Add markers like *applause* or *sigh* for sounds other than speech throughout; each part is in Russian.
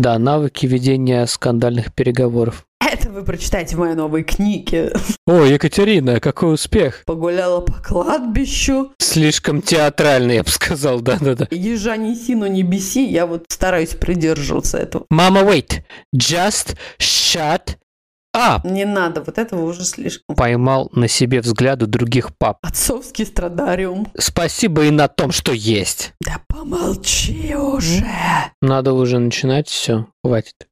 Да, навыки ведения скандальных переговоров. Это вы прочитаете в моей новой книге. О, Екатерина, какой успех! Погуляла по кладбищу. Слишком театрально, я бы сказал, да-да-да. Ежа неси, но не беси, я вот стараюсь придерживаться этого. Мама, wait, just shut up. Не надо, вот этого уже слишком. Поймал на себе взгляды других пап. Отцовский страдариум. Спасибо и на том, что есть. Да помолчи уже. Надо уже начинать, все, хватит.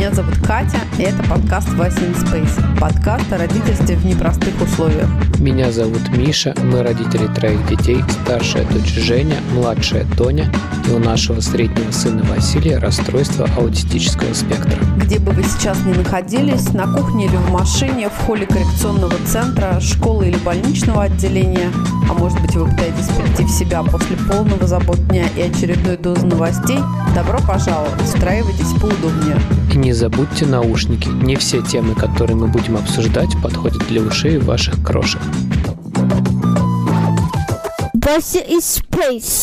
Меня зовут Катя, и это подкаст Вася in Space. Подкаст о родительстве в непростых условиях. Меня зовут Миша, мы родители троих детей, старшая дочь Женя, младшая Тоня, и у нашего среднего сына Василия расстройство аутистического спектра. Где бы вы сейчас ни находились, на кухне или в машине, в холле коррекционного центра, школы или больничного отделения, а может быть вы пытаетесь прийти в себя после полного забот дня и очередной дозы новостей, добро пожаловать, устраивайтесь поудобнее. И не забудьте наушники, не все темы, которые мы будем обсуждать, подходят для ушей ваших крошек.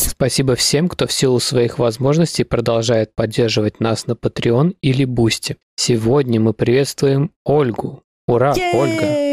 Спасибо всем, кто в силу своих возможностей продолжает поддерживать нас на Patreon или Boosty. Сегодня мы приветствуем Ольгу. Ура, Ольга!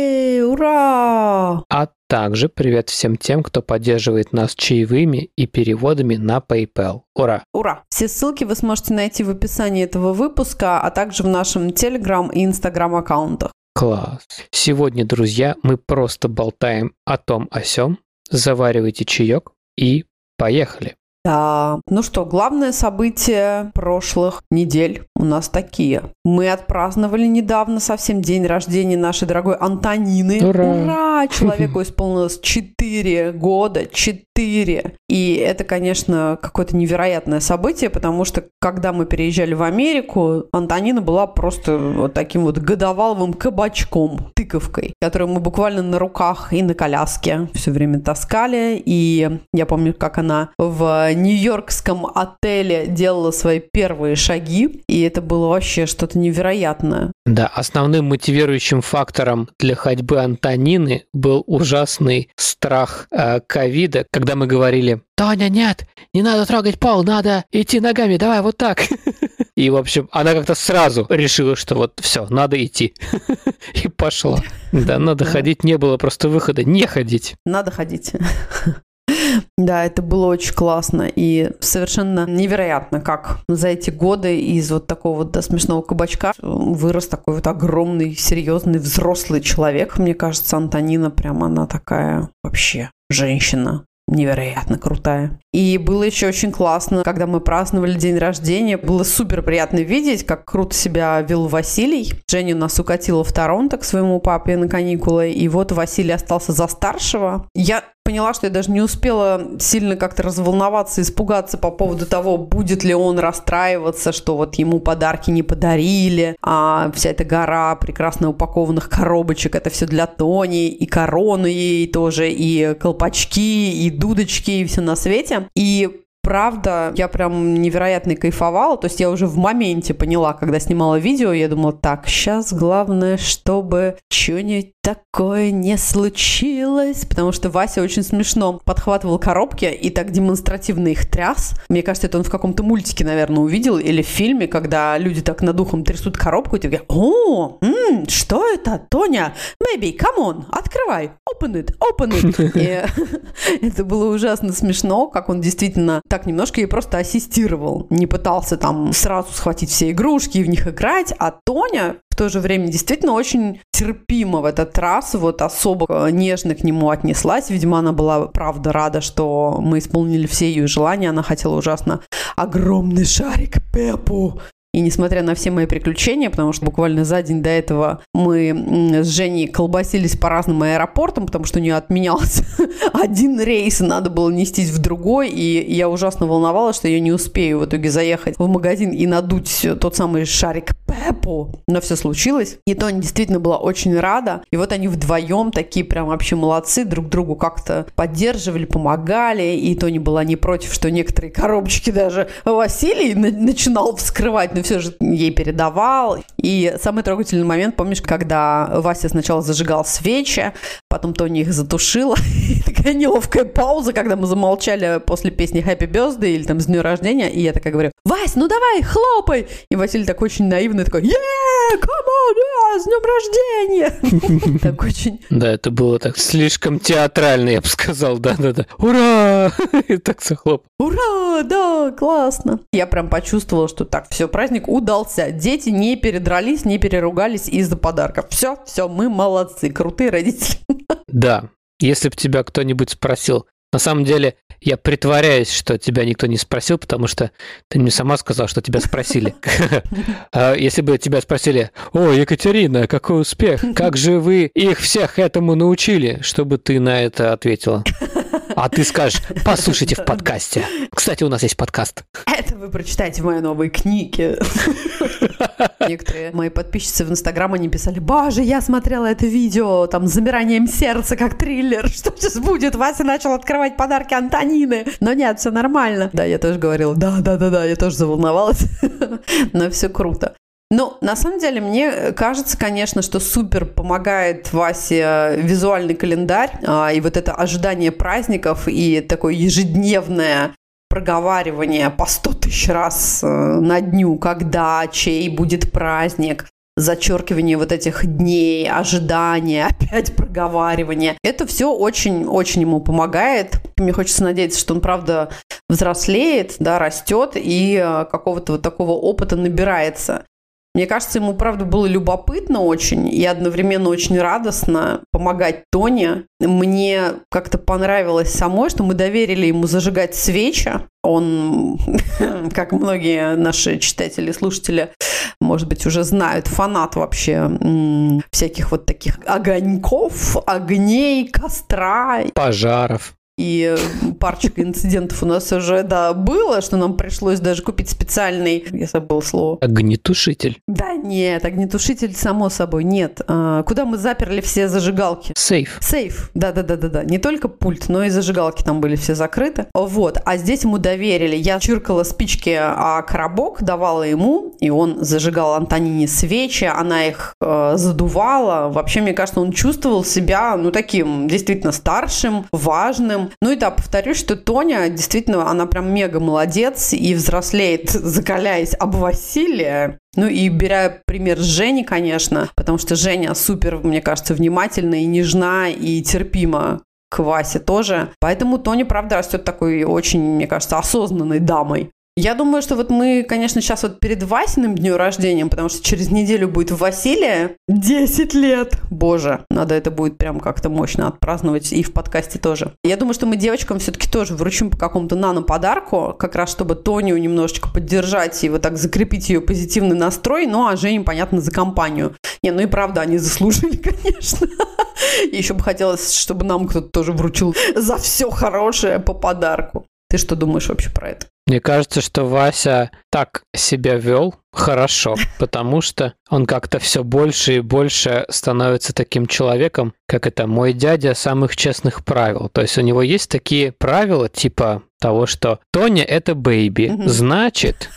Ура! А также привет всем тем, кто поддерживает нас чаевыми и переводами на PayPal. Ура! Ура! Все ссылки вы сможете найти в описании этого выпуска, а также в нашем Telegram и Instagram аккаунтах. Класс! Сегодня, друзья, мы просто болтаем о том о сём. Заваривайте чаек и поехали! Да, ну что, главное событие прошлых недель у нас такие. Мы отпраздновали недавно совсем день рождения нашей дорогой Антонины. Ура! Ура! *laughs* Человеку исполнилось 4 года, 4. И это, конечно, какое-то невероятное событие, потому что, когда мы переезжали в Америку, Антонина была просто вот таким вот годоваловым кабачком, тыковкой, которую мы буквально на руках и на коляске все время таскали. И я помню, как она в нью-йоркском отеле делала свои первые шаги, и это было вообще что-то невероятное. Да, основным мотивирующим фактором для ходьбы Антонины был ужасный страх э, ковида, когда мы говорили «Тоня, нет, не надо трогать пол, надо идти ногами, давай вот так». *laughs* И, в общем, она как-то сразу решила, что вот все, надо идти. *laughs* И пошла. Да, надо ходить, не было просто выхода, не ходить. Надо ходить. *laughs* Да, это было очень классно и совершенно невероятно, как за эти годы из вот такого вот да, смешного кабачка вырос такой вот огромный, серьезный, взрослый человек. Мне кажется, Антонина прямо она такая вообще женщина невероятно крутая. И было еще очень классно, когда мы праздновали день рождения. Было супер приятно видеть, как круто себя вел Василий. Женя нас укатила в Торонто к своему папе на каникулы. И вот Василий остался за старшего. Я поняла, что я даже не успела сильно как-то разволноваться, испугаться по поводу того, будет ли он расстраиваться, что вот ему подарки не подарили, а вся эта гора прекрасно упакованных коробочек, это все для Тони, и корону ей тоже, и колпачки, и дудочки, и все на свете. И правда, я прям невероятно кайфовала. То есть я уже в моменте поняла, когда снимала видео, я думала, так, сейчас главное, чтобы что-нибудь такое не случилось. Потому что Вася очень смешно подхватывал коробки и так демонстративно их тряс. Мне кажется, это он в каком-то мультике, наверное, увидел или в фильме, когда люди так над ухом трясут коробку, и ты говоришь, о, м, что это, Тоня? Baby, come on, открывай, open it, open it. *laughs* И *laughs* это было ужасно смешно, как он действительно так немножко ей просто ассистировал. Не пытался там сразу схватить все игрушки и в них играть, а Тоня то же время действительно очень терпимо в этот раз, вот особо э, нежно к нему отнеслась. Видимо, она была правда рада, что мы исполнили все ее желания. Она хотела ужасно огромный шарик Пепу. И несмотря на все мои приключения, потому что буквально за день до этого мы с Женей колбасились по разным аэропортам, потому что у нее отменялся *laughs* один рейс, и надо было нестись в другой, и я ужасно волновалась, что я не успею в итоге заехать в магазин и надуть тот самый шарик Пеппу. Но все случилось. И Тоня действительно была очень рада. И вот они вдвоем такие прям вообще молодцы, друг другу как-то поддерживали, помогали. И Тони была не против, что некоторые коробочки даже Василий начинал вскрывать, но все же ей передавал. И самый трогательный момент, помнишь, когда Вася сначала зажигал свечи, потом Тони их затушила. *laughs* И такая неловкая пауза, когда мы замолчали после песни Happy Birthday или там с днем рождения. И я такая говорю, Вась, ну давай, хлопай! И Василий такой очень наивный, такой, yeah, come on, yeah, с днем рождения! *laughs* Так очень... Да, это было так слишком театрально, я бы сказал, да-да-да. Ура! *laughs* И так захлоп. Ура, да, классно. Я прям почувствовала, что так, все, праздник удался. Дети не передрались, не переругались из-за подарков. Все, все, мы молодцы, крутые родители. Да, если бы тебя кто-нибудь спросил, на самом деле, я притворяюсь, что тебя никто не спросил, потому что ты мне сама сказала, что тебя спросили. *laughs* А если бы тебя спросили, о, Екатерина, какой успех, как же вы их всех этому научили, чтобы ты на это ответила? *laughs* А ты скажешь, послушайте в подкасте. Кстати, у нас есть подкаст. Это вы прочитаете в моей новой книге. *laughs* Некоторые мои подписчицы в Инстаграм, они писали, боже, я смотрела это видео, там, с замиранием сердца, как триллер, *laughs* что сейчас будет? Вася начал открывать подарки Антонины. Но нет, все нормально. Да, я тоже говорила, да, да, да, да, я тоже заволновалась. *laughs* Но все круто. Ну, на самом деле, мне кажется, конечно, что супер помогает Васе визуальный календарь а, и вот это ожидание праздников и такое ежедневное проговаривание по сто тысяч раз э, на дню, когда, чей будет праздник, зачеркивание вот этих дней, ожидания, *laughs* опять проговаривание. Это все очень-очень ему помогает. Мне хочется надеяться, что он, правда, взрослеет, да, растет и э, какого-то вот такого опыта набирается. Мне кажется, ему, правда, было любопытно очень и одновременно очень радостно помогать Тоне. Мне как-то понравилось самой, что мы доверили ему зажигать свечи. Он, *laughs* как многие наши читатели, слушатели, может быть, уже знают, фанат вообще всяких вот таких огоньков, огней, костра. Пожаров. И парочка инцидентов у нас уже, да, было, что нам пришлось даже купить специальный, я забыл слово. Огнетушитель. Да нет, огнетушитель, само собой, нет. А, куда мы заперли все зажигалки? Сейф. Сейф, да-да-да-да-да. Не только пульт, но и зажигалки там были все закрыты. Вот, а здесь ему доверили. Я чиркала спички, а коробок давала ему, и он зажигал Антонине свечи, она их э, задувала. Вообще, мне кажется, он чувствовал себя, ну, таким действительно старшим, важным, ну и да, повторюсь, что Тоня действительно, она прям мега молодец и взрослеет, закаляясь об Василия. Ну и беря пример с Жени, конечно, потому что Женя супер, мне кажется, внимательна и нежна и терпима к Васе тоже. Поэтому Тоня, правда, растет такой очень, мне кажется, осознанной дамой. Я думаю, что вот мы, конечно, сейчас вот перед Васиным днем рождения, потому что через неделю будет Василия 10 лет. Боже, надо это будет прям как-то мощно отпраздновать и в подкасте тоже. Я думаю, что мы девочкам все-таки тоже вручим по какому-то нано-подарку, как раз чтобы Тоню немножечко поддержать и вот так закрепить ее позитивный настрой, ну а Жене, понятно, за компанию. Не, ну и правда, они заслужили, *laughs* конечно. Еще бы хотелось, чтобы нам кто-то тоже вручил за все хорошее по подарку. Ты что думаешь вообще про это? Мне кажется, что Вася так себя вел хорошо, потому что он как-то все больше и больше становится таким человеком, как это мой дядя самых честных правил. То есть у него есть такие правила, типа того, что Тоня это бэйби, значит,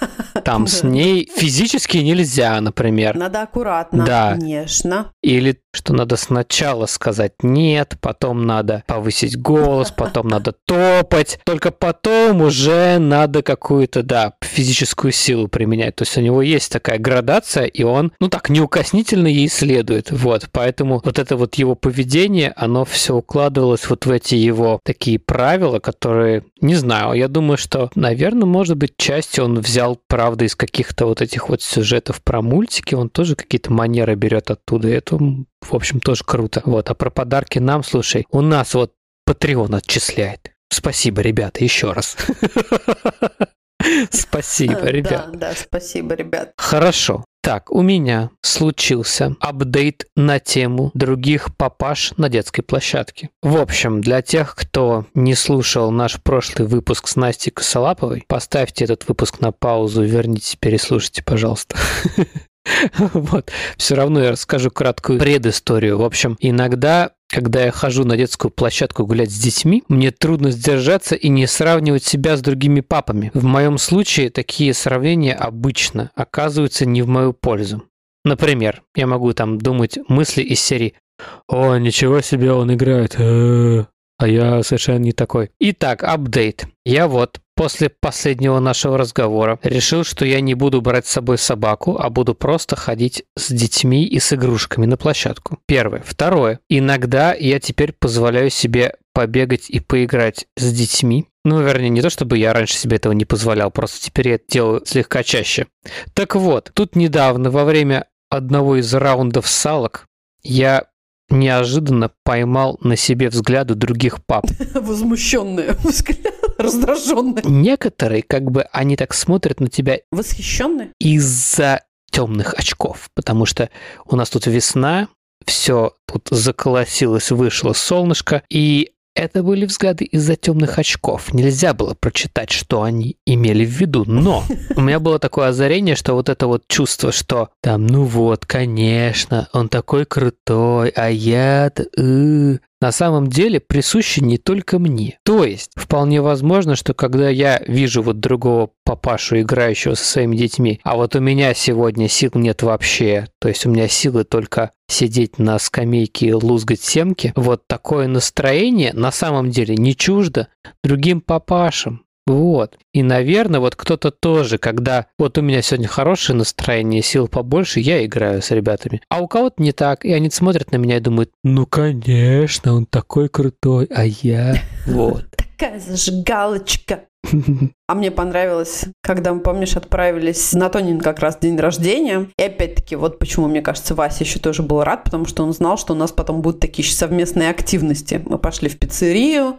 там с ней физически нельзя, например. Надо аккуратно, да. конечно. Или что надо сначала сказать нет, потом надо повысить голос, потом надо топать, только потом уже надо какую-то, да, физическую силу применять. То есть у него есть такая градация, и он, ну так, неукоснительно ей следует. Вот, поэтому вот это вот его поведение, оно все укладывалось вот в эти его такие правила, которые, не знаю, я думаю, что, наверное, может быть, частью он взял, правда, из каких-то вот этих вот сюжетов про мультики, он тоже какие-то манеры берет оттуда, и это, в общем, тоже круто. Вот, а про подарки нам, слушай, у нас вот Patreon отчисляет. Спасибо, ребята, еще раз. *laughs* Спасибо, ребят. Да, да, спасибо, ребят. Хорошо. Так, у меня случился апдейт на тему других папаш на детской площадке. В общем, для тех, кто не слушал наш прошлый выпуск с Настей Косолаповой, поставьте этот выпуск на паузу, верните, переслушайте, пожалуйста. *laughs* Вот. Все равно я расскажу краткую предысторию. В общем, иногда когда я хожу на детскую площадку гулять с детьми, мне трудно сдержаться и не сравнивать себя с другими папами. В моем случае такие сравнения обычно оказываются не в мою пользу. Например, я могу там думать мысли из серии «О, ничего себе он играет, а я совершенно не такой». Итак, апдейт. Я вот После последнего нашего разговора решил, что я не буду брать с собой собаку, а буду просто ходить с детьми и с игрушками на площадку. Первое. Второе. Иногда я теперь позволяю себе побегать и поиграть с детьми. Ну, вернее, не то, чтобы я раньше себе этого не позволял, просто теперь я это делаю слегка чаще. Так вот, тут недавно во время одного из раундов салок я неожиданно поймал на себе взгляды других пап. *laughs* Возмущенные взгляды, раздраженные. Некоторые, как бы, они так смотрят на тебя Восхищенные? из-за темных очков, потому что у нас тут весна, все тут заколосилось, вышло солнышко, и это были взгляды из-за темных очков. Нельзя было прочитать, что они имели в виду. Но у меня было такое озарение, что вот это вот чувство, что там, ну вот, конечно, он такой крутой, а я-то... э, на самом деле присуще не только мне. То есть, вполне возможно, что когда я вижу вот другого папашу, играющего со своими детьми, а вот у меня сегодня сил нет вообще, то есть у меня силы только сидеть на скамейке и лузгать семки, вот такое настроение на самом деле не чуждо другим папашам. Вот. И, наверное, вот кто-то тоже, когда вот у меня сегодня хорошее настроение, сил побольше, я играю с ребятами. А у кого-то не так, и они смотрят на меня и думают, ну, конечно, он такой крутой, а я... Вот. Такая зажигалочка. *laughs* А мне понравилось, когда мы, помнишь, отправились на Тонин как раз день рождения. И опять-таки, вот почему, мне кажется, Вася еще тоже был рад, потому что он знал, что у нас потом будут такие совместные активности. Мы пошли в пиццерию,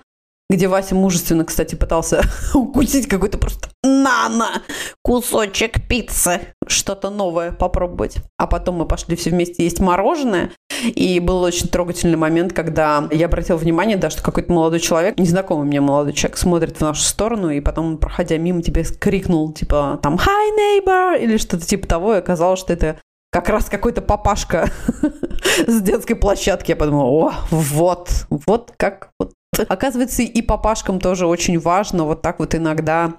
где Вася мужественно, кстати, пытался *laughs* укусить какой-то просто нано кусочек пиццы, что-то новое попробовать. А потом мы пошли все вместе есть мороженое, и был очень трогательный момент, когда я обратила внимание, да, что какой-то молодой человек, незнакомый мне молодой человек, смотрит в нашу сторону, и потом, проходя мимо, тебе крикнул, типа, там, «Hi, neighbor!» или что-то типа того, и оказалось, что это как раз какой-то папашка *laughs* с детской площадки. Я подумала, о, вот, вот как вот Оказывается, и папашкам тоже очень важно вот так вот иногда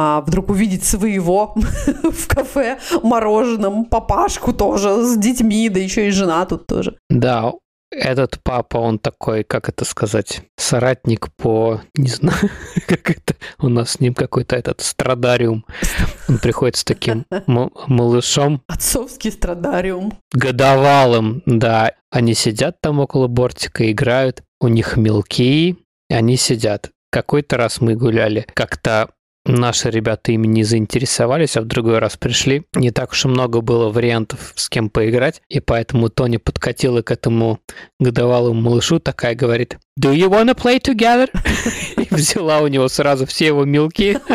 а, вдруг увидеть своего *laughs* в кафе мороженом, папашку тоже с детьми, да еще и жена тут тоже. Да, этот папа, он такой, как это сказать, соратник по, не знаю, *laughs* как это, у нас с ним какой-то этот страдариум. Он приходит с таким малышом. Отцовский страдариум. Годовалым, да. Они сидят там около бортика, играют. У них мелкие, они сидят. Какой-то раз мы гуляли, как-то наши ребята ими не заинтересовались, а в другой раз пришли. Не так уж и много было вариантов, с кем поиграть, и поэтому Тони подкатила к этому годовалому малышу, такая говорит, «Do you wanna play together?» *laughs* И взяла у него сразу все его мелки. *laughs*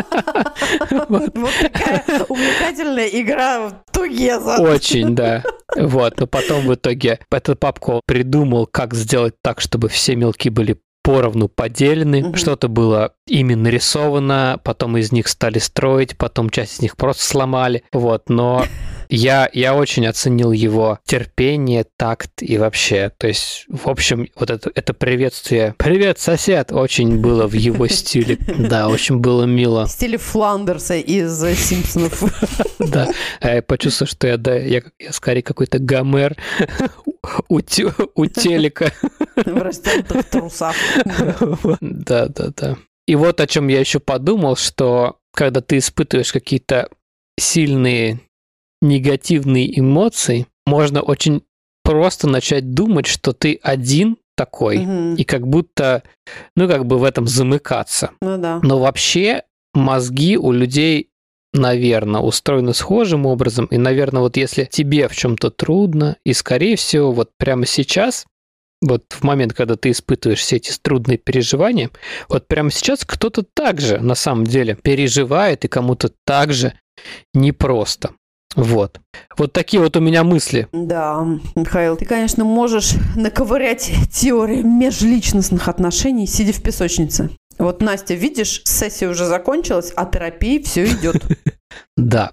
Вот такая увлекательная игра Тугеза. Очень, да. *laughs* Вот, но потом в итоге этот папка придумал, как сделать так, чтобы все мелки были поровну поделены, Мгм. что-то было ими нарисовано, потом из них стали строить, потом часть из них просто сломали, вот, но *laughs* я, я очень оценил его терпение, такт и вообще, то есть, в общем, вот это, это приветствие «Привет, сосед!» очень было в его *laughs* стиле, да, очень было мило, В стиле Фландерса из э, Симпсонов. *laughs* да, А я почувствовал, что я, да, я, я скорее какой-то Гомер *laughs* у, у телека, В растянутых трусах. Да, да, да. И вот о чем я еще подумал, что когда ты испытываешь какие-то сильные негативные эмоции, можно очень просто начать думать, что ты один такой, Мгм. и как будто, ну, как бы в этом замыкаться. Ну да. Но вообще мозги у людей, наверное, устроены схожим образом. И, наверное, вот если тебе в чем-то трудно, и, скорее всего, вот прямо сейчас вот в момент, когда ты испытываешь все эти трудные переживания, вот прямо сейчас кто-то также на самом деле переживает, и кому-то также непросто. Вот. Вот такие вот у меня мысли. Да, Михаил, ты, конечно, можешь наковырять теорию межличностных отношений, сидя в песочнице. Вот, Настя, видишь, сессия уже закончилась, а терапии все идет. *laughs* Да.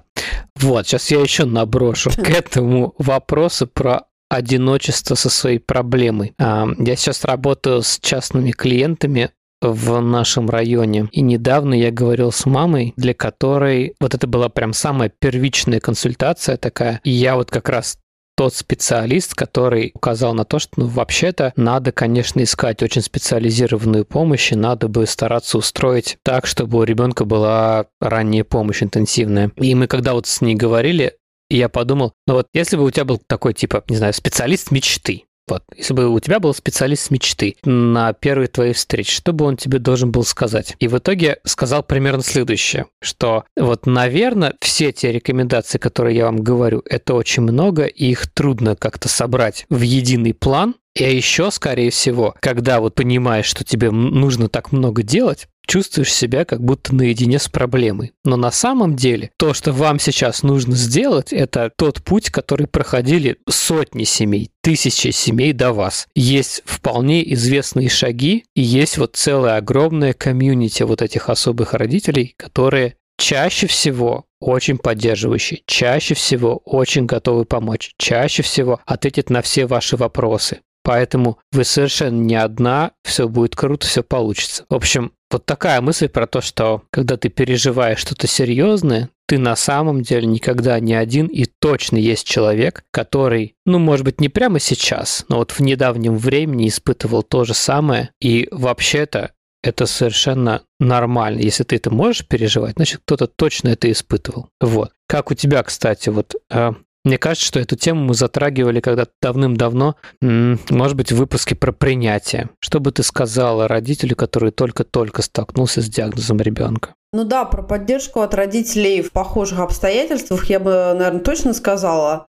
Вот, сейчас я еще наброшу *laughs* к этому вопросу про одиночество со своей проблемой. Я сейчас работаю с частными клиентами в нашем районе. И недавно я говорил с мамой, для которой вот это была прям самая первичная консультация такая. И я вот как раз тот специалист, который указал на то, что ну, вообще-то надо, конечно, искать очень специализированную помощь, и надо бы стараться устроить так, чтобы у ребенка была ранняя помощь интенсивная. И мы когда вот с ней говорили, я подумал, ну вот если бы у тебя был такой, типа, не знаю, специалист мечты, вот, если бы у тебя был специалист мечты на первой твоей встрече, что бы он тебе должен был сказать? И в итоге сказал примерно следующее, что вот, наверное, все те рекомендации, которые я вам говорю, это очень много, и их трудно как-то собрать в единый план, и еще, скорее всего, когда вот понимаешь, что тебе нужно так много делать, чувствуешь себя как будто наедине с проблемой. Но на самом деле то, что вам сейчас нужно сделать, это тот путь, который проходили сотни семей, тысячи семей до вас. Есть вполне известные шаги, и есть вот целая огромная комьюнити вот этих особых родителей, которые чаще всего очень поддерживающие, чаще всего очень готовы помочь, чаще всего ответят на все ваши вопросы. Поэтому вы совершенно не одна, все будет круто, все получится. В общем, вот такая мысль про то, что когда ты переживаешь что-то серьезное, ты на самом деле никогда не один, и точно есть человек, который, ну, может быть, не прямо сейчас, но вот в недавнем времени испытывал то же самое, и вообще-то это совершенно нормально. Если ты это можешь переживать, значит, кто-то точно это испытывал. Вот. Как у тебя, кстати, вот а, мне кажется, что эту тему мы затрагивали когда-то давным-давно, может быть, в выпуске про принятие. Что бы ты сказала родителю, который только-только столкнулся с диагнозом ребенка? Ну да, про поддержку от родителей в похожих обстоятельствах я бы, наверное, точно сказала,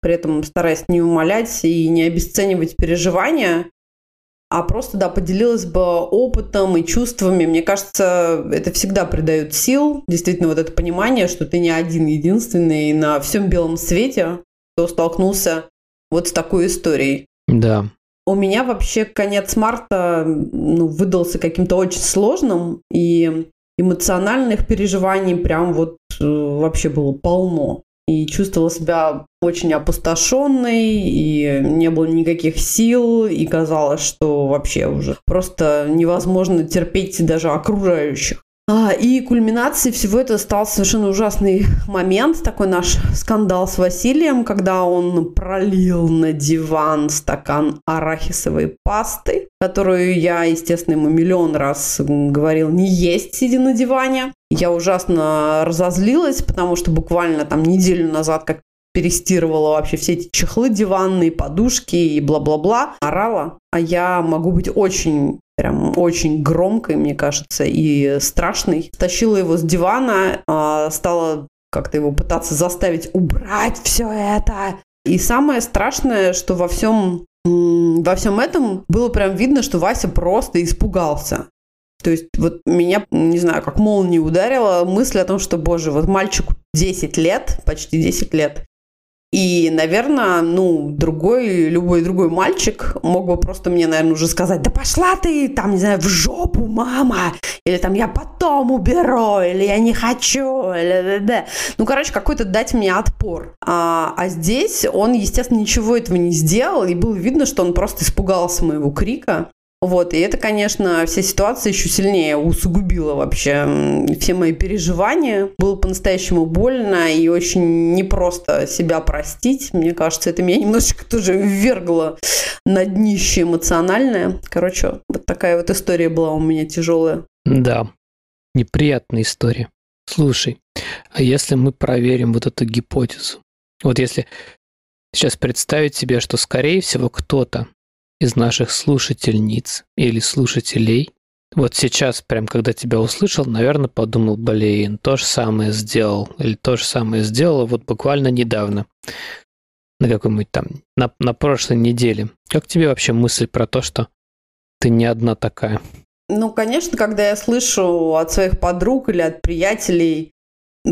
при этом стараясь не умолять и не обесценивать переживания а просто, да, поделилась бы опытом и чувствами. Мне кажется, это всегда придает сил. Действительно, вот это понимание, что ты не один единственный на всем белом свете, кто столкнулся вот с такой историей. Да. У меня вообще конец марта ну, выдался каким-то очень сложным, и эмоциональных переживаний прям вот э, вообще было полно и чувствовала себя очень опустошенной, и не было никаких сил, и казалось, что вообще уже просто невозможно терпеть даже окружающих. А, и кульминацией всего этого стал совершенно ужасный момент, такой наш скандал с Василием, когда он пролил на диван стакан арахисовой пасты, которую я, естественно, ему миллион раз говорил не есть, сидя на диване. Я ужасно разозлилась, потому что буквально там неделю назад, как перестирывала вообще все эти чехлы диванные, подушки и бла-бла-бла, орала. А я могу быть очень прям очень громкой, мне кажется, и страшной. Стащила его с дивана, а, стала как-то его пытаться заставить убрать все это. И самое страшное, что во всем во всем этом было прям видно, что Вася просто испугался. То есть вот меня, не знаю, как молния ударила мысль о том, что, боже, вот мальчику 10 лет, почти 10 лет, и, наверное, ну, другой, любой другой мальчик мог бы просто мне, наверное, уже сказать, да пошла ты, там, не знаю, в жопу, мама, или там я потом уберу, или я не хочу, или да, да. Ну, короче, какой-то дать мне отпор. А, а здесь он, естественно, ничего этого не сделал, и было видно, что он просто испугался моего крика. Вот, и это, конечно, вся ситуация еще сильнее усугубила вообще все мои переживания. Было по-настоящему больно и очень непросто себя простить. Мне кажется, это меня *laughs* немножечко тоже ввергло на днище эмоциональное. Короче, вот такая вот история была у меня тяжелая. Да, неприятная история. Слушай, а если мы проверим вот эту гипотезу? Вот если сейчас представить себе, что, скорее всего, кто-то из наших слушательниц или слушателей вот сейчас, прям когда тебя услышал, наверное, подумал, блин, то же самое сделал, или то же самое сделала вот буквально недавно. на какой-нибудь там, на, на прошлой неделе. Как тебе вообще мысль про то, что ты не одна такая? Ну, конечно, когда я слышу от своих подруг или от приятелей,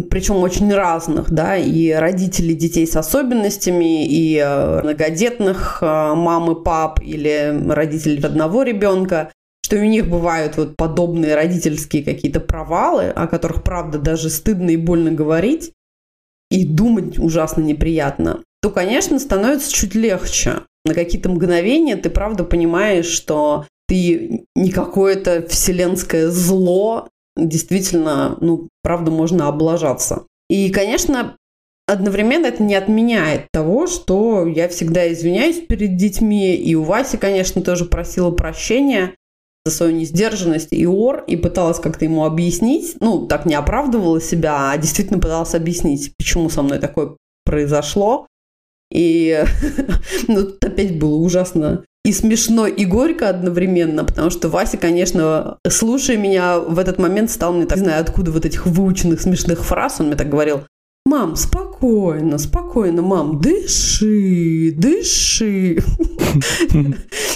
причем очень разных, да, и родителей детей с особенностями, и э, многодетных э, мам и пап, или родителей одного ребенка, что у них бывают вот подобные родительские какие-то провалы, о которых, правда, даже стыдно и больно говорить, и думать ужасно неприятно, то, конечно, становится чуть легче. На какие-то мгновения ты, правда, понимаешь, что ты не какое-то вселенское зло, действительно, ну, правда, можно облажаться. И, конечно, одновременно это не отменяет того, что я всегда извиняюсь перед детьми, и у Васи, конечно, тоже просила прощения за свою несдержанность и ор, и пыталась как-то ему объяснить, ну, так не оправдывала себя, а действительно пыталась объяснить, почему со мной такое произошло. И *laughs* ну, тут опять было ужасно и смешно, и горько одновременно, потому что Вася, конечно, слушая меня, в этот момент стал мне так, не знаю, откуда вот этих выученных смешных фраз, он мне так говорил, Мам, спокойно, спокойно, мам, дыши, дыши.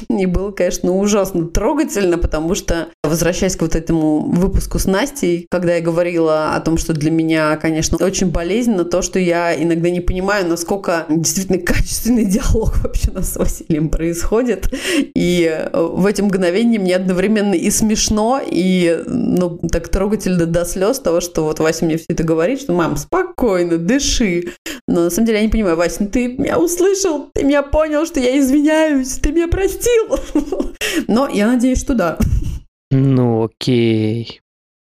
И было, конечно, ужасно трогательно, потому что, возвращаясь к вот этому выпуску с Настей, когда я говорила о том, что для меня, конечно, очень болезненно то, что я иногда не понимаю, насколько действительно качественный диалог *laughs* вообще у нас с Василием происходит. И в эти мгновения мне одновременно и смешно, и ну, так трогательно до слез того, что вот Вася мне все это говорит, что мам, спокойно, спокойно, дыши. Но на самом деле я не понимаю, Вася, ну ты меня услышал, ты меня понял, что я извиняюсь, ты меня простил. *laughs* Но я надеюсь, что да. Ну окей.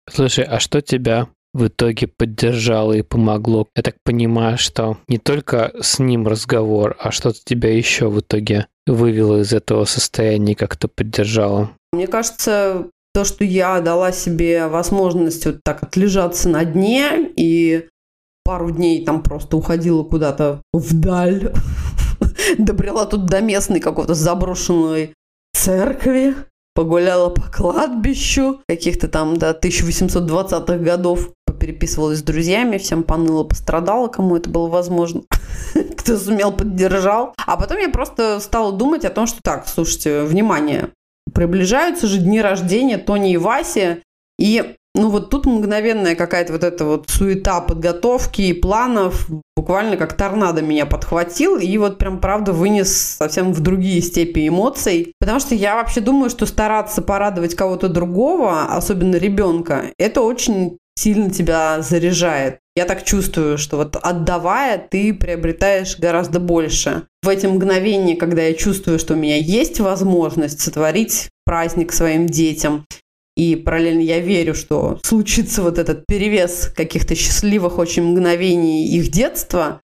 Слушай, а что тебя в итоге поддержало и помогло? Я так понимаю, что не только с ним разговор, а что-то тебя еще в итоге вывело из этого состояния, как-то поддержало? Мне кажется, то, что я дала себе возможность вот так отлежаться на дне и пару дней там просто уходила куда-то вдаль, *laughs* добрела тут до местной какой-то заброшенной церкви, погуляла по кладбищу каких-то там до 1820-х годов, переписывалась с друзьями, всем поныла, пострадала, кому это было возможно. *laughs* Кто сумел, поддержал. А потом я просто стала думать о том, что так, слушайте, внимание, приближаются же дни рождения Тони и Васи, и ну вот тут мгновенная какая-то вот эта вот суета подготовки и планов буквально как торнадо меня подхватил и вот прям правда вынес совсем в другие степи эмоций. Потому что я вообще думаю, что стараться порадовать кого-то другого, особенно ребенка, это очень сильно тебя заряжает. Я так чувствую, что вот отдавая, ты приобретаешь гораздо больше. В эти мгновения, когда я чувствую, что у меня есть возможность сотворить праздник своим детям, и параллельно я верю, что случится вот этот перевес каких-то счастливых очень мгновений их детства,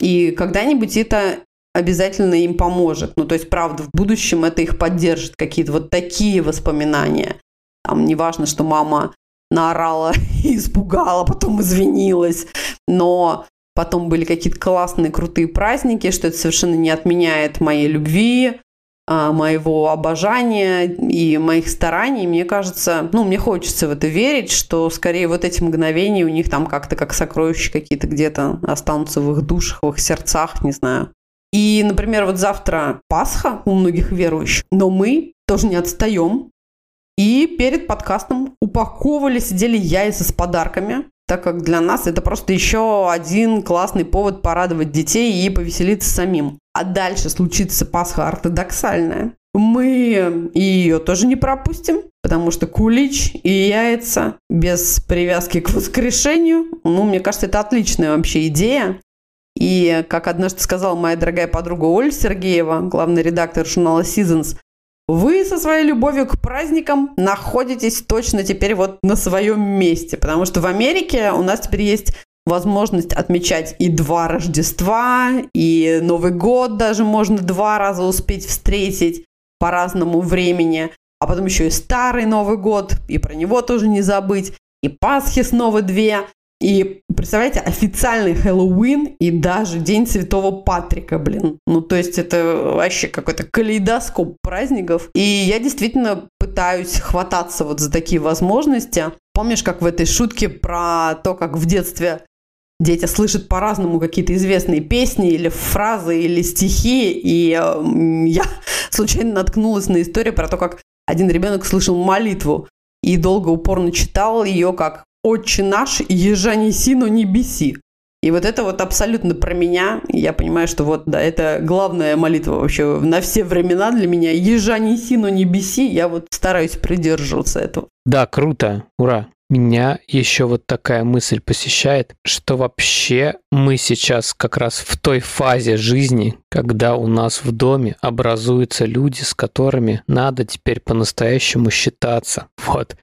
и когда-нибудь это обязательно им поможет. Ну, то есть, правда, в будущем это их поддержит, какие-то вот такие воспоминания. Там не что мама наорала и *laughs* испугала, потом извинилась, но потом были какие-то классные, крутые праздники, что это совершенно не отменяет моей любви, моего обожания и моих стараний, мне кажется, ну, мне хочется в это верить, что скорее вот эти мгновения у них там как-то как сокровища какие-то где-то останутся в их душах, в их сердцах, не знаю. И, например, вот завтра Пасха у многих верующих, но мы тоже не отстаем. И перед подкастом упаковывали, сидели яйца с подарками, так как для нас это просто еще один классный повод порадовать детей и повеселиться самим. А дальше случится Пасха ортодоксальная. Мы ее тоже не пропустим, потому что кулич и яйца без привязки к воскрешению, ну, мне кажется, это отличная вообще идея. И, как однажды сказала моя дорогая подруга Оля Сергеева, главный редактор журнала Seasons, вы со своей любовью к праздникам находитесь точно теперь вот на своем месте, потому что в Америке у нас теперь есть возможность отмечать и два Рождества, и Новый год даже можно два раза успеть встретить по разному времени, а потом еще и Старый Новый год, и про него тоже не забыть, и Пасхи снова две. И представляете, официальный Хэллоуин и даже День Святого Патрика, блин. Ну, то есть это вообще какой-то калейдоскоп праздников. И я действительно пытаюсь хвататься вот за такие возможности. Помнишь, как в этой шутке про то, как в детстве дети слышат по-разному какие-то известные песни или фразы, или стихи, и э, я *laughs* случайно наткнулась на историю про то, как один ребенок слышал молитву и долго упорно читал ее как «Отче наш, ежа неси, но не беси». И вот это вот абсолютно про меня. Я понимаю, что вот, да, это главная молитва вообще на все времена для меня. Ежа неси, но не беси. Я вот стараюсь придерживаться этого. Да, круто. Ура. Меня еще вот такая мысль посещает, что вообще мы сейчас как раз в той фазе жизни, когда у нас в доме образуются люди, с которыми надо теперь по-настоящему считаться. Вот.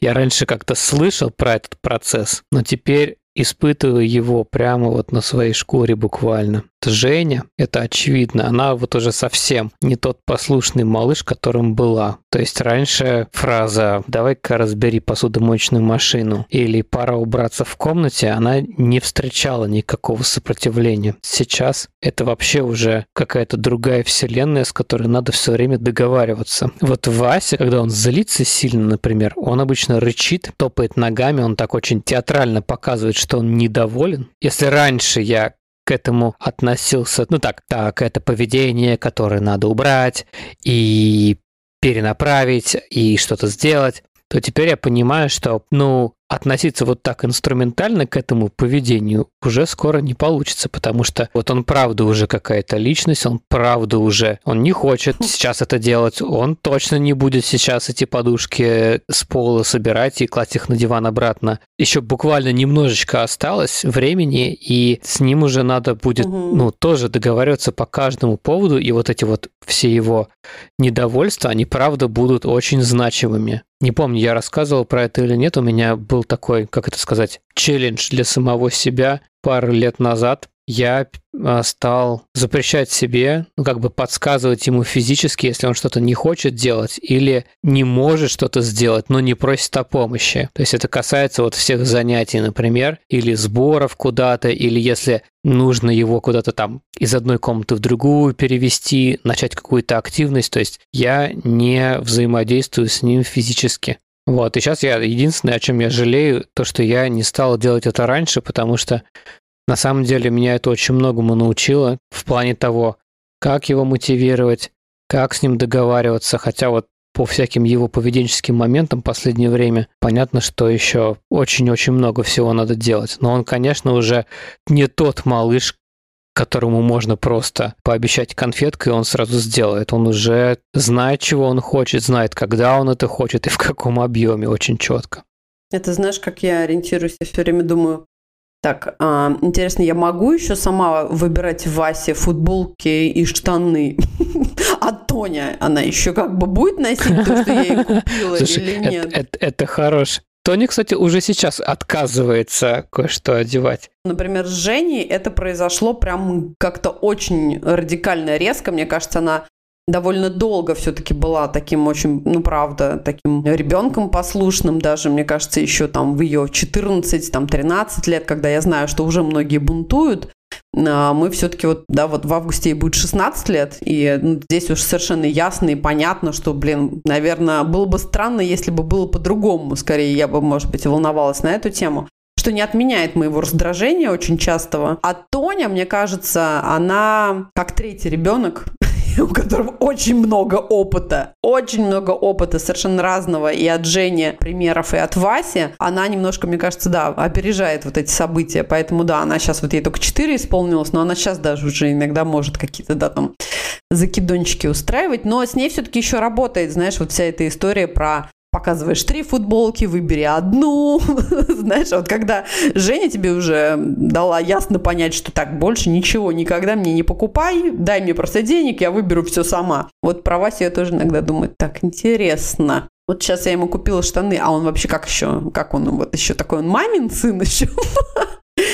Я раньше как-то слышал про этот процесс, но теперь испытываю его прямо вот на своей шкуре буквально. Женя, это очевидно, она вот уже совсем не тот послушный малыш, которым была. То есть раньше фраза «давай-ка разбери посудомоечную машину» или «пора убраться в комнате», она не встречала никакого сопротивления. Сейчас это вообще уже какая-то другая вселенная, с которой надо все время договариваться. Вот Вася, когда он злится сильно, например, он обычно рычит, топает ногами, он так очень театрально показывает, что он недоволен. Если раньше я к этому относился, ну так, так, это поведение, которое надо убрать и перенаправить и что-то сделать, то теперь я понимаю, что, ну, относиться вот так инструментально к этому поведению уже скоро не получится, потому что вот он правда уже какая-то личность, он правда уже, он не хочет сейчас это делать, он точно не будет сейчас эти подушки с пола собирать и класть их на диван обратно. Еще буквально немножечко осталось времени, и с ним уже надо будет, угу. ну, тоже договариваться по каждому поводу, и вот эти вот все его недовольства, они правда будут очень значимыми. Не помню, я рассказывал про это или нет, у меня был такой, как это сказать, челлендж для самого себя пару лет назад я а, стал запрещать себе, ну, как бы подсказывать ему физически, если он что-то не хочет делать или не может что-то сделать, но не просит о помощи. То есть это касается вот всех занятий, например, или сборов куда-то, или если нужно его куда-то там из одной комнаты в другую перевести, начать какую-то активность. То есть я не взаимодействую с ним физически. Вот, и сейчас я единственное, о чем я жалею, то, что я не стал делать это раньше, потому что на самом деле меня это очень многому научило в плане того, как его мотивировать, как с ним договариваться, хотя вот по всяким его поведенческим моментам в последнее время понятно, что еще очень-очень много всего надо делать. Но он, конечно, уже не тот малыш, которому можно просто пообещать конфетку, и он сразу сделает. Он уже знает, чего он хочет, знает, когда он это хочет и в каком объеме, очень четко. Это знаешь, как я ориентируюсь, я все время думаю, так, а, интересно, я могу еще сама выбирать Васе футболки и штаны? *laughs* А Тоня, она еще как бы будет носить то, что я ей купила *laughs* Слушай, или нет? Это, это, это хорош. Тони, кстати, уже сейчас отказывается кое-что одевать. Например, с Женей это произошло прям как-то очень радикально резко. Мне кажется, она довольно долго все-таки была таким очень, ну, правда, таким ребенком послушным даже, мне кажется, еще там в ее 14, там 13 лет, когда я знаю, что уже многие бунтуют, мы все-таки вот, да, вот в августе ей будет 16 лет, и ну, здесь уж совершенно ясно и понятно, что, блин, наверное, было бы странно, если бы было по-другому, скорее я бы, может быть, волновалась на эту тему что не отменяет моего раздражения очень частого. А Тоня, мне кажется, она как третий ребенок, *laughs* у которого очень много опыта, очень много опыта совершенно разного и от Жени примеров, и от Васи, она немножко, мне кажется, да, опережает вот эти события, поэтому да, она сейчас, вот ей только 4 исполнилось, но она сейчас даже уже иногда может какие-то, да, там, закидончики устраивать, но с ней все-таки еще работает, знаешь, вот вся эта история про показываешь три футболки, выбери одну. *laughs* Знаешь, вот когда Женя тебе уже дала ясно понять, что так, больше ничего никогда мне не покупай, дай мне просто денег, я выберу все сама. Вот про Васю я тоже иногда думаю, так интересно. Вот сейчас я ему купила штаны, а он вообще как еще, как он вот еще такой, он мамин сын еще. *laughs*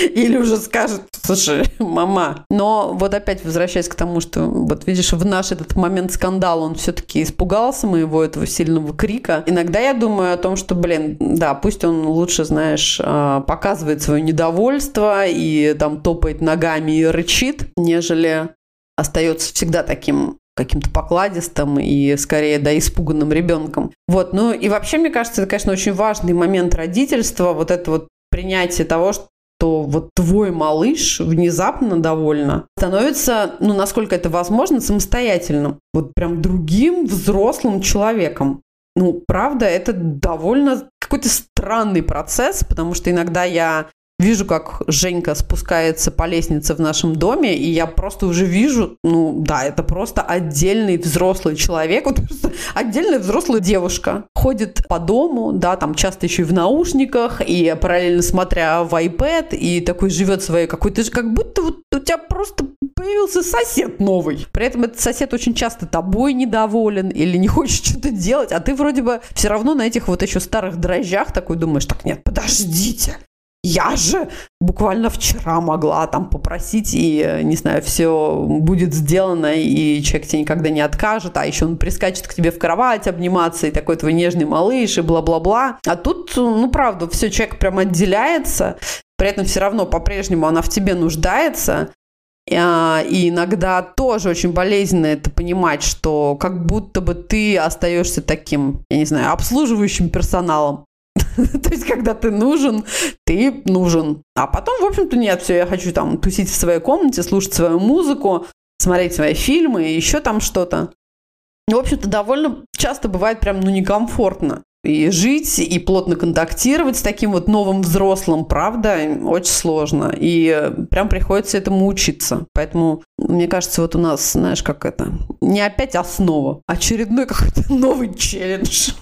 Или уже скажет, слушай, мама. Но вот опять возвращаясь к тому, что вот видишь, в наш этот момент скандала он все-таки испугался моего этого сильного крика. Иногда я думаю о том, что, блин, да, пусть он лучше, знаешь, а, показывает свое недовольство и там топает ногами и рычит, нежели остается всегда таким каким-то покладистым и скорее, да, испуганным ребенком. Вот, ну и вообще, мне кажется, это, конечно, очень важный момент родительства, вот это вот принятие того, что что вот твой малыш внезапно довольно становится, ну, насколько это возможно, самостоятельным. Вот прям другим взрослым человеком. Ну, правда, это довольно какой-то странный процесс, потому что иногда я вижу, как Женька спускается по лестнице в нашем доме, и я просто уже вижу, ну да, это просто отдельный взрослый человек, *laughs* вот отдельная взрослая девушка. Ходит по дому, да, там часто еще и в наушниках, и параллельно смотря в iPad, и такой живет своей какой-то, как будто вот у тебя просто появился сосед новый. При этом этот сосед очень часто тобой недоволен или не *laughs* хочет что-то делать, а ты вроде бы все равно на этих вот еще старых дрожжах такой думаешь, так нет, подождите, я же буквально вчера могла там попросить, и, не знаю, все будет сделано, и человек тебе никогда не откажет, а еще он прискачет к тебе в кровать обниматься, и такой твой нежный малыш, и бла-бла-бла. А тут, ну, правда, все, человек прям отделяется, при этом все равно по-прежнему она в тебе нуждается, а, и иногда тоже очень болезненно это понимать, что как будто бы ты остаешься таким, я не знаю, обслуживающим персоналом. *laughs* То есть, когда ты нужен, ты нужен. А потом, в общем-то, нет, все, я хочу там тусить в своей комнате, слушать свою музыку, смотреть свои фильмы, еще там что-то. В общем-то, довольно часто бывает прям, ну, некомфортно. И жить, и плотно контактировать с таким вот новым взрослым, правда, очень сложно. И прям приходится этому учиться. Поэтому, мне кажется, вот у нас, знаешь, как это, не опять основа, а очередной какой-то *laughs* новый челлендж.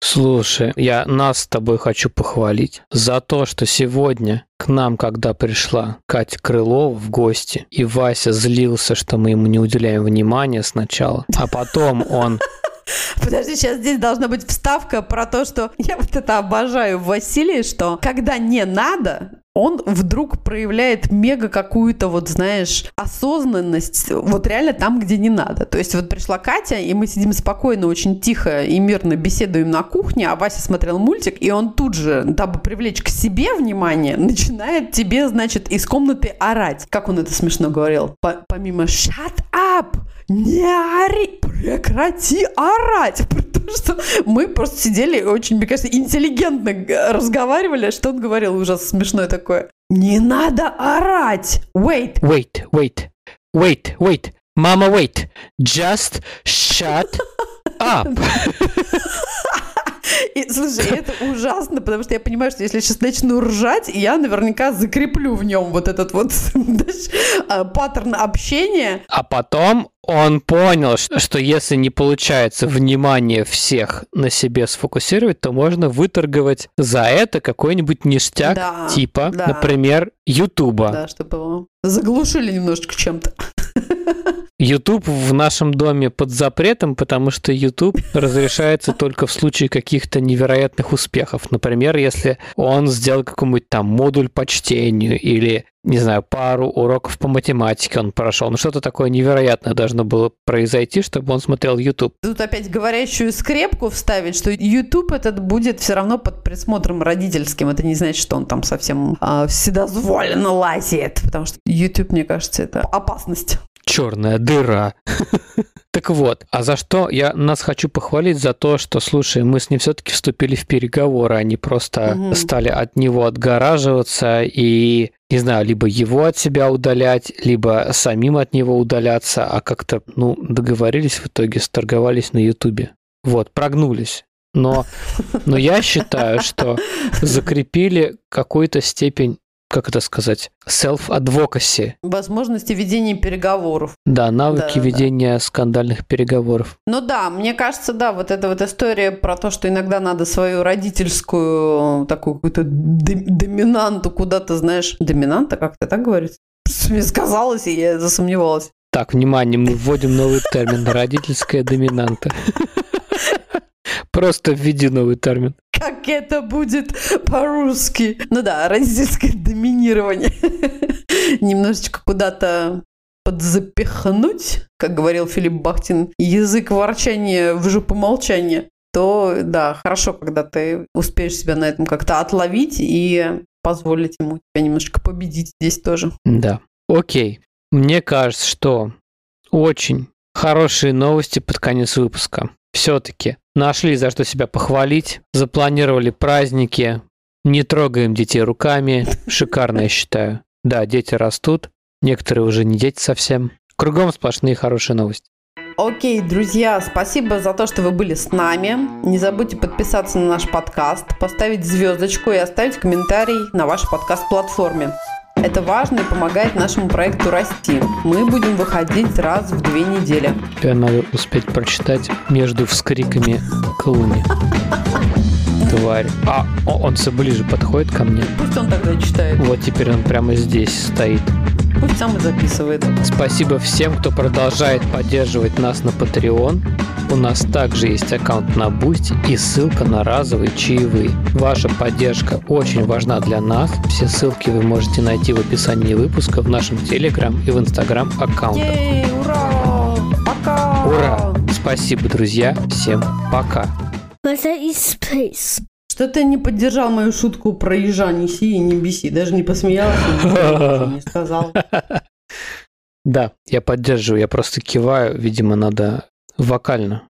Слушай, я нас с тобой хочу похвалить за то, что сегодня к нам, когда пришла Катя Крылова в гости, и Вася злился, что мы ему не уделяем внимания сначала, а потом он *laughs* Подожди, сейчас здесь должна быть вставка про то, что я вот это обожаю в Василии, что когда не надо, он вдруг проявляет мега какую-то, вот знаешь, осознанность, вот реально там, где не надо. То есть вот пришла Катя, и мы сидим спокойно, очень тихо и мирно беседуем на кухне, а Вася смотрел мультик, и он тут же, дабы привлечь к себе внимание, начинает тебе, значит, из комнаты орать. Как он это смешно говорил? Помимо «shut up», не ори, прекрати орать, потому что мы просто сидели очень, мне кажется, интеллигентно разговаривали, что он говорил ужасно смешное такое. Не надо орать! Wait! Wait, wait, wait, wait. Мама, wait. Just shut *laughs* up. *laughs* И, слушай, это ужасно, потому что я понимаю, что если я сейчас начну ржать, я наверняка закреплю в нем вот этот вот *laughs* а, паттерн общения. А потом он понял, что если не получается внимание всех на себе сфокусировать, то можно выторговать за это какой-нибудь ништяк, да, типа, да. например, Ютуба. Да, чтобы его заглушили немножечко чем-то. YouTube в нашем доме под запретом, потому что YouTube *laughs* разрешается только в случае каких-то невероятных успехов. Например, если он сделал какой-нибудь там модуль по чтению или, не знаю, пару уроков по математике он прошел. Ну, что-то такое невероятное должно было произойти, чтобы он смотрел YouTube. Тут опять говорящую скрепку вставить, что YouTube этот будет все равно под присмотром родительским. Это не значит, что он там совсем а, вседозволенно лазит, потому что YouTube, мне кажется, это опасность черная дыра. *laughs* Так вот, а за что я нас хочу похвалить за то, что, слушай, мы с ним все-таки вступили в переговоры, они просто угу. стали от него отгораживаться и, не знаю, либо его от себя удалять, либо самим от него удаляться, а как-то, ну, договорились в итоге, сторговались на Ютубе. Вот, прогнулись. Но, но я считаю, что *laughs* закрепили какую-то степень как это сказать, self-advocacy. Возможности ведения переговоров. Да, навыки да, ведения да. скандальных переговоров. Ну да, мне кажется, да, вот эта вот история про то, что иногда надо свою родительскую такую какую-то доминанту куда-то, знаешь, доминанта, как это так говорится? Мне сказалось, и я засомневалась. Так, внимание, мы вводим новый термин «родительская доминанта». *laughs* Просто введи новый термин. Как это будет по-русски? Ну да, родительское доминирование. *laughs* Немножечко куда-то подзапихнуть, как говорил Филипп Бахтин, язык ворчания в жопу молчания, то да, хорошо, когда ты успеешь себя на этом как-то отловить и позволить ему тебя немножко победить здесь тоже. Да. Окей. Мне кажется, что очень хорошие новости под конец выпуска. Все-таки нашли за что себя похвалить, запланировали праздники, Не трогаем детей руками. Шикарно, я считаю. Да, дети растут. Некоторые уже не дети совсем. Кругом сплошные хорошие новости. Окей, друзья, спасибо за то, что вы были с нами. Не забудьте подписаться на наш подкаст, поставить звездочку и оставить комментарий на вашей подкаст-платформе. Это важно и помогает нашему проекту расти. Мы будем выходить раз в две недели. Тебе надо успеть прочитать между вскриками Клуни. Тварь. А, он все ближе подходит ко мне. Пусть он тогда читает. Вот теперь он прямо здесь стоит. Пусть сам и записывает. Спасибо всем, кто продолжает поддерживать нас на Patreon. У нас также есть аккаунт на Boosty и ссылка на разовые чаевые. Ваша поддержка очень важна для нас. Все ссылки вы можете найти в описании выпуска в нашем Telegram и в Instagram аккаунтах. Ей, ура! Пока! Ура! Спасибо, друзья. Всем пока. Butter is space. Что ты не поддержал мою шутку про ежа, не си и не беси, даже не посмеялся, не сказал. *laughs* Да, я поддерживаю, я просто киваю, видимо, надо вокально